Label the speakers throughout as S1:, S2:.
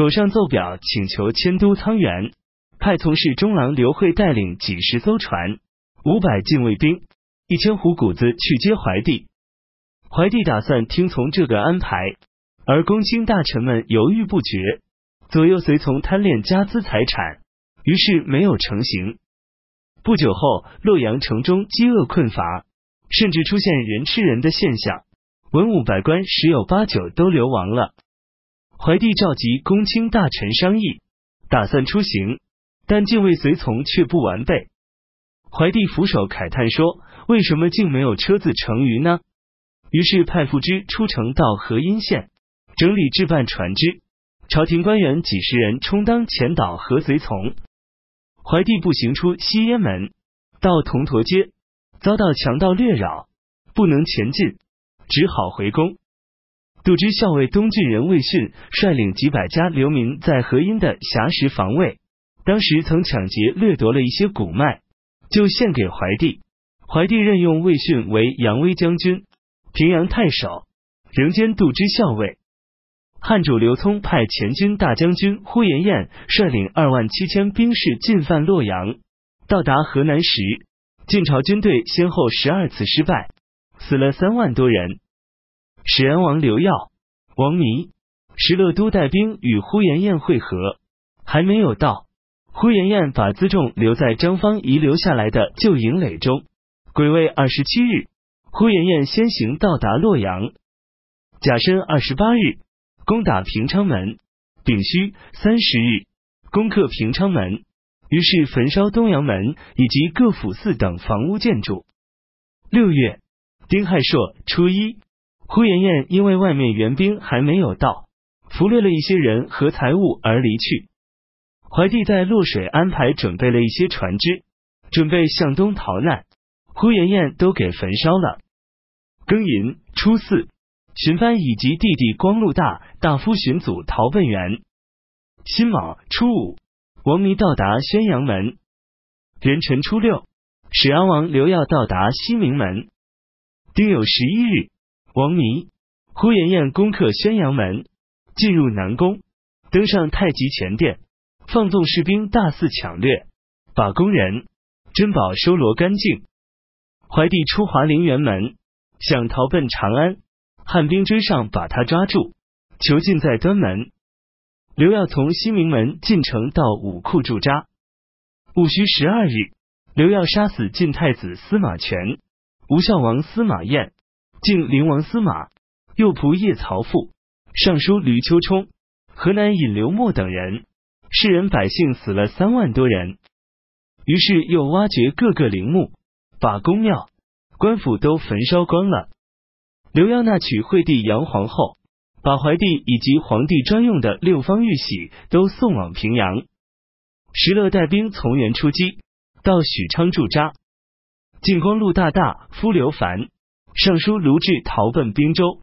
S1: 狗上奏表，请求迁都沧源，派从事中郎刘慧带领几十艘船、五百禁卫兵、一千斛谷子去接怀帝。怀帝打算听从这个安排，而公卿大臣们犹豫不决，左右随从贪恋家资财产，于是没有成行。不久后，洛阳城中饥饿困乏，甚至出现人吃人的现象，文武百官十有八九都流亡了。怀帝召集公卿大臣商议，打算出行，但禁卫随从却不完备。怀帝俯首慨叹说：“为什么竟没有车子乘舆呢？”于是派副之出城到河阴县，整理置办船只，朝廷官员几十人充当前导和随从。怀帝步行出西烟门，到铜驼街，遭到强盗掠扰，不能前进，只好回宫。杜之校尉东郡人魏逊率领几百家流民在河阴的峡石防卫，当时曾抢劫掠夺了一些谷麦，就献给怀帝。怀帝任用魏逊为扬威将军、平阳太守，仍兼杜之校尉。汉主刘聪派前军大将军呼延晏率领二万七千兵士进犯洛阳，到达河南时，晋朝军队先后十二次失败，死了三万多人。始安王刘耀、王弥、石勒都带兵与呼延晏会合，还没有到，呼延晏把辎重留在张方遗留下来的旧营垒中。癸未二十七日，呼延晏先行到达洛阳。甲申二十八日。攻打平昌门，丙戌三十日攻克平昌门，于是焚烧东阳门以及各府寺等房屋建筑。六月丁亥朔初一，呼延晏因为外面援兵还没有到，俘掠了一些人和财物而离去。怀帝在洛水安排准备了一些船只，准备向东逃难，呼延晏都给焚烧了。庚寅初四。荀藩以及弟弟光禄大大夫荀祖逃奔元。辛卯初五，王弥到达宣阳门。壬辰初六，始安王刘耀到达西明门。丁酉十一日，王弥、呼延晏攻克宣阳门，进入南宫，登上太极前殿，放纵士兵大肆抢掠，把宫人珍宝收罗干净。怀帝出华陵辕门，想逃奔长安。汉兵追上，把他抓住，囚禁在端门。刘耀从西明门进城到武库驻扎。戊戌十二日，刘耀杀死晋太子司马权、吴孝王司马晏、晋灵王司马、右仆射曹父、尚书吕秋冲、河南尹刘默等人，世人百姓死了三万多人。于是又挖掘各个陵墓，把宫庙、官府都焚烧光了。刘耀纳娶惠帝杨皇后，把怀帝以及皇帝专用的六方玉玺都送往平阳。石勒带兵从原出击，到许昌驻扎。晋光禄大大夫刘凡、尚书卢志逃奔滨州。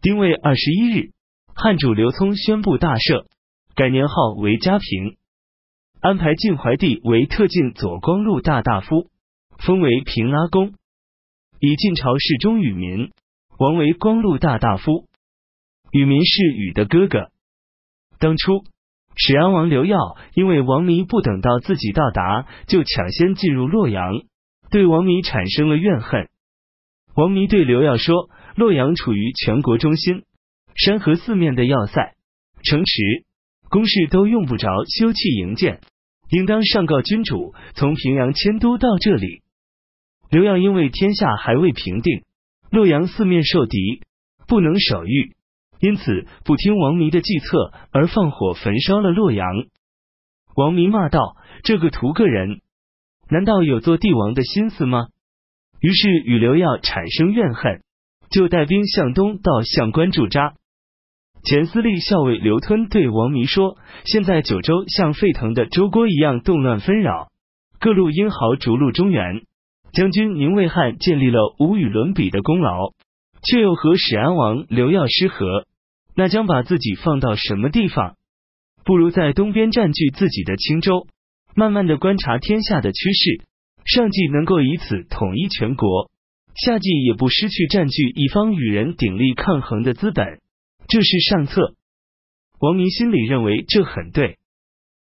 S1: 丁未二十一日，汉主刘聪宣布大赦，改年号为嘉平，安排晋怀帝为特进左光禄大大夫，封为平阿公，以晋朝世中与民。王为光禄大大夫，宇民是禹的哥哥。当初始安王刘耀因为王弥不等到自己到达，就抢先进入洛阳，对王弥产生了怨恨。王弥对刘耀说：“洛阳处于全国中心，山河四面的要塞、城池、宫室都用不着修葺营建，应当上告君主，从平阳迁都到这里。”刘耀因为天下还未平定。洛阳四面受敌，不能守御，因此不听王弥的计策，而放火焚烧了洛阳。王弥骂道：“这个图个人，难道有做帝王的心思吗？”于是与刘耀产生怨恨，就带兵向东到相关驻扎。前司隶校尉刘吞对王弥说：“现在九州像沸腾的粥锅一样动乱纷扰，各路英豪逐鹿中原。”将军宁为汉建立了无与伦比的功劳，却又和始安王刘耀失和，那将把自己放到什么地方？不如在东边占据自己的青州，慢慢的观察天下的趋势，上计能够以此统一全国，下计也不失去占据一方与人鼎力抗衡的资本，这是上策。王明心里认为这很对。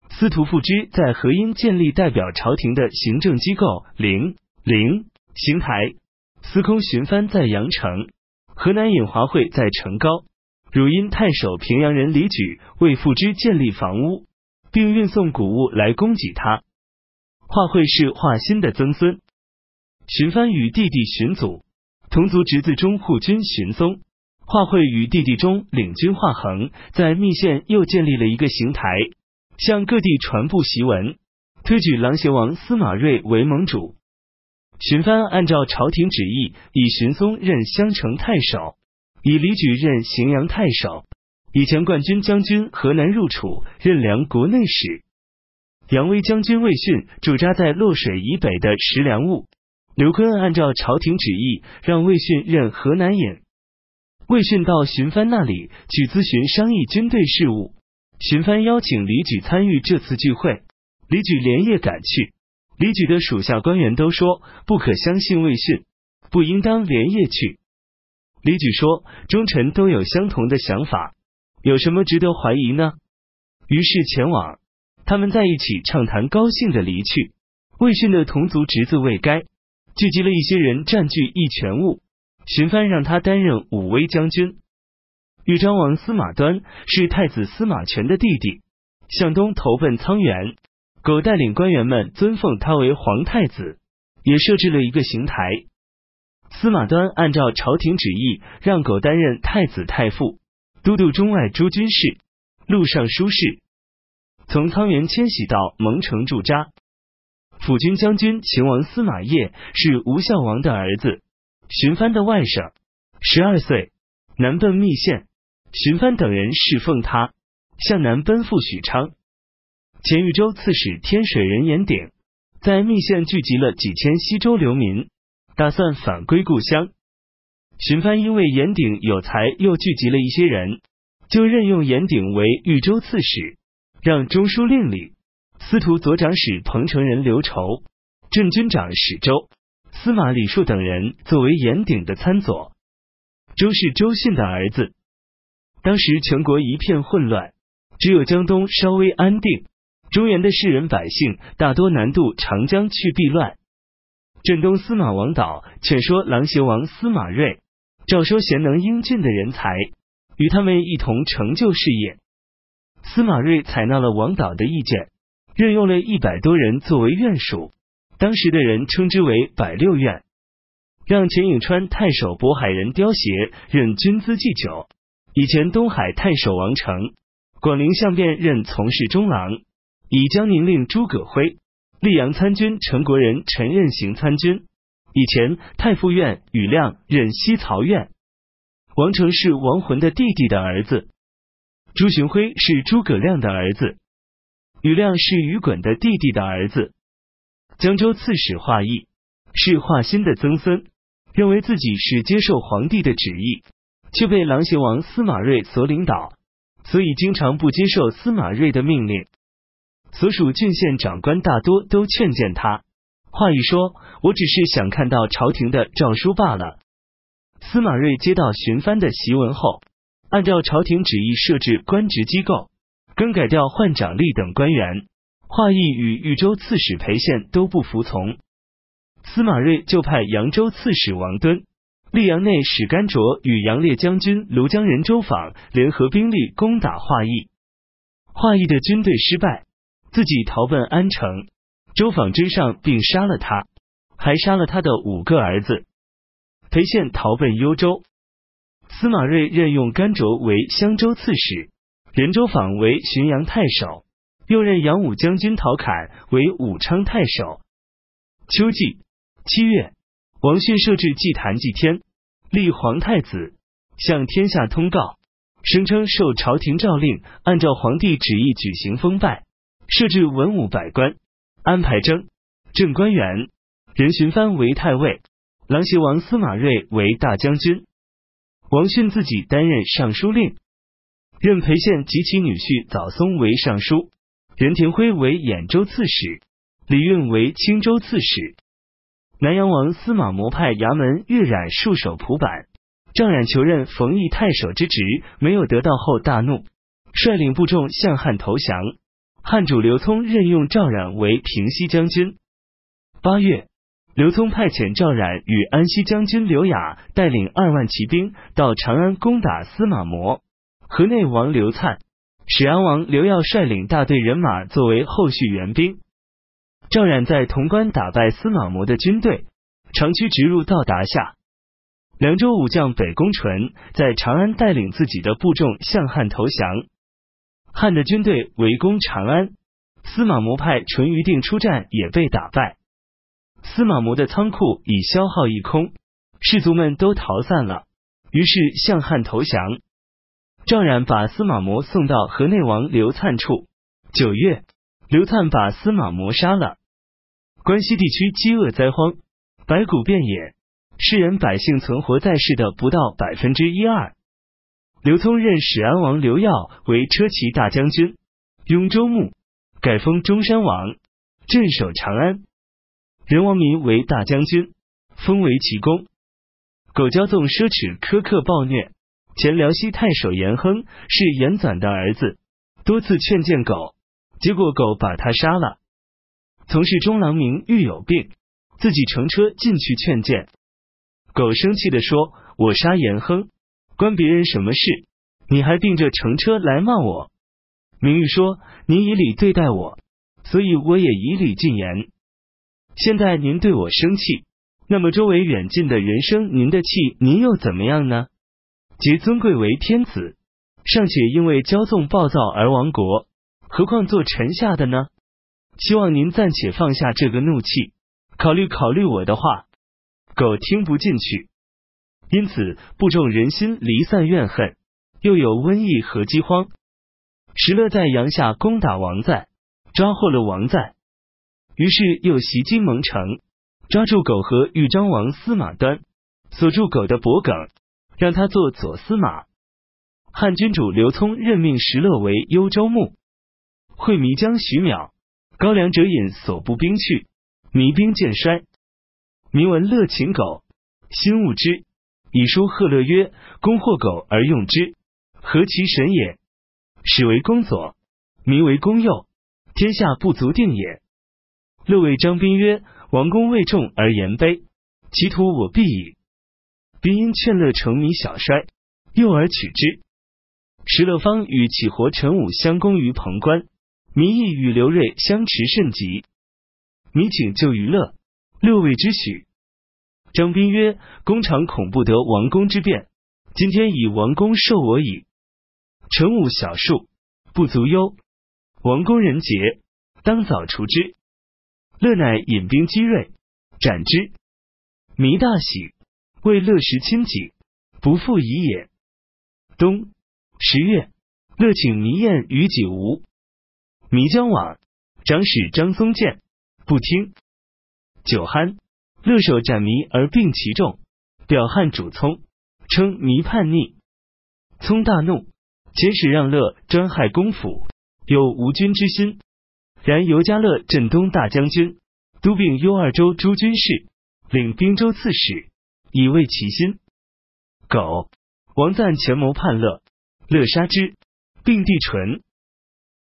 S1: 司徒富之在河阴建立代表朝廷的行政机构，陵陵邢台；司空巡藩在阳城，河南尹华会在成高。汝阴太守平阳人李举为富之建立房屋，并运送谷物来供给他。华会是华歆的曾孙。荀藩与弟弟荀祖同族侄子中护军荀松，华会与弟弟中领军华衡在密县又建立了一个邢台，向各地传布檄文，推举琅邪王司马睿为盟主。荀藩按照朝廷旨意，以荀松任襄城太守。以李举任荥阳太守，以前冠军将军河南入楚任梁国内史。杨威将军魏逊驻扎在洛水以北的石梁坞。刘坤按照朝廷旨意，让魏逊任河南尹。魏逊到荀藩那里去咨询商议军队事务。荀藩邀请李举参与这次聚会，李举连夜赶去。李举的属下官员都说不可相信魏逊，不应当连夜去。李举说：“忠臣都有相同的想法，有什么值得怀疑呢？”于是前往，他们在一起畅谈，高兴的离去。魏逊的同族侄子魏该聚集了一些人，占据一权物。荀藩让他担任武威将军。豫章王司马端是太子司马权的弟弟，向东投奔沧源。苟带领官员们尊奉他为皇太子，也设置了一个刑台。司马端按照朝廷旨意，让苟担任太子太傅、都督中外诸军事、录尚书事。从沧源迁徙到蒙城驻扎。辅军将军秦王司马业是吴孝王的儿子，荀藩的外甥，十二岁，南奔密县。荀藩等人侍奉他，向南奔赴许昌。前豫州刺史天水人严鼎在密县聚集了几千西州流民。打算返归故乡，荀藩因为严鼎有才，又聚集了一些人，就任用严鼎为豫州刺史，让中书令李、司徒左长史彭城人刘稠、镇军长史周、司马李树等人作为严鼎的参佐。周是周迅的儿子。当时全国一片混乱，只有江东稍微安定，中原的士人百姓大多南渡长江去避乱。镇东司马王导劝说琅邪王司马睿招收贤能英俊的人才，与他们一同成就事业。司马睿采纳了王导的意见，任用了一百多人作为院属，当时的人称之为百六院。让钱颍川太守渤海人刁协任军资祭酒，以前东海太守王成、广陵相便任从事中郎，以江宁令诸葛辉。溧阳参军陈国人陈任行参军，以前太傅院宇亮任西曹院。王成是王浑的弟弟的儿子，朱寻辉是诸葛亮的儿子，宇亮是于衮的弟弟的儿子。江州刺史华义是华歆的曾孙，认为自己是接受皇帝的旨意，却被琅邪王司马睿所领导，所以经常不接受司马睿的命令。所属郡县长官大多都劝谏他。话一说，我只是想看到朝廷的诏书罢了。司马睿接到荀藩的檄文后，按照朝廷旨意设置官职机构，更改掉换长吏等官员。华义与豫州刺史裴宪都不服从，司马睿就派扬州刺史王敦、溧阳内史甘卓与杨烈将军庐江人周访联合兵力攻打华义。华义的军队失败。自己逃奔安城，周访追上并杀了他，还杀了他的五个儿子。裴宪逃奔幽州，司马睿任用甘卓为襄州刺史，任州访为浔阳太守，又任杨武将军陶侃为武昌太守。秋季七月，王逊设置祭坛祭天，立皇太子，向天下通告，声称受朝廷诏令，按照皇帝旨意举行封拜。设置文武百官，安排征正官员，任荀藩为太尉，琅邪王司马睿为大将军，王逊自己担任尚书令，任裴宪及其女婿早松为尚书，任廷辉为兖州刺史，李运为青州刺史。南阳王司马模派衙门阅染戍守蒲坂，赵冉求任冯异太守之职，没有得到后大怒。率领部众向汉投降。汉主刘聪任用赵冉为平西将军。八月，刘聪派遣赵冉与安西将军刘雅带领二万骑兵到长安攻打司马模。河内王刘粲、始安王刘耀率领大队人马作为后续援兵。赵冉在潼关打败司马模的军队，长驱直入到达下。凉州武将北宫纯在长安带领自己的部众向汉投降。汉的军队围攻长安，司马模派淳于定出战也被打败。司马模的仓库已消耗一空，士卒们都逃散了，于是向汉投降。赵冉把司马模送到河内王刘粲处。九月，刘粲把司马模杀了。关西地区饥饿灾荒，白骨遍野，世人百姓存活在世的不到百分之一二。刘聪任始安王刘耀为车骑大将军，雍州牧，改封中山王，镇守长安。任王民为大将军，封为齐公。苟骄纵奢侈，苛刻暴虐。前辽西太守严亨是严纂的儿子，多次劝谏狗，结果狗把他杀了。从事中郎明遇有病，自己乘车进去劝谏，狗生气的说：“我杀严亨，关别人什么事？你还并着乘车来骂我。”明玉说：“你以礼对待我，所以我也以礼进言。现在您对我生气，那么周围远近的人生您的气，您又怎么样呢？”皆尊贵为天子，尚且因为骄纵暴躁而亡国，何况做臣下的呢？希望您暂且放下这个怒气，考虑考虑我的话。狗听不进去，因此不重人心离散，怨恨，又有瘟疫和饥荒。石勒在阳下攻打王在，抓获了王在，于是又袭击蒙城，抓住狗和豫章王司马端，锁住狗的脖颈。让他做左司马。汉君主刘聪任命石勒为幽州牧。会弥将徐邈、高粱者引所部兵去，弥兵渐衰。民闻乐禽狗，心恶之，以书贺乐曰：“公获狗而用之，何其神也！”始为公左，名为公右，天下不足定也。乐谓张宾曰：“王公未重而言卑，其徒我必矣。”宾因劝乐成弥小衰，诱而取之。石勒方与启活陈武相攻于潼关，民亦与刘瑞相持甚急。弥请救于乐，六谓之许。张宾曰：“公常恐不得王公之变，今天以王公受我矣。陈武小数，不足忧。王公人杰，当早除之。”乐乃引兵击锐，斩之。弥大喜。为乐时亲己，不复疑也。冬十月，乐请弥宴于己吴，弥将往，长史张松见，不听。酒酣，乐手斩弥而并其众，表汉主聪，称弥叛逆。聪大怒，遣使让乐专害公府，有无君之心。然尤嘉乐镇东大将军，都并幽二州诸军事，领兵州刺史。以慰其心。苟王赞权谋叛乐，乐杀之，并帝纯。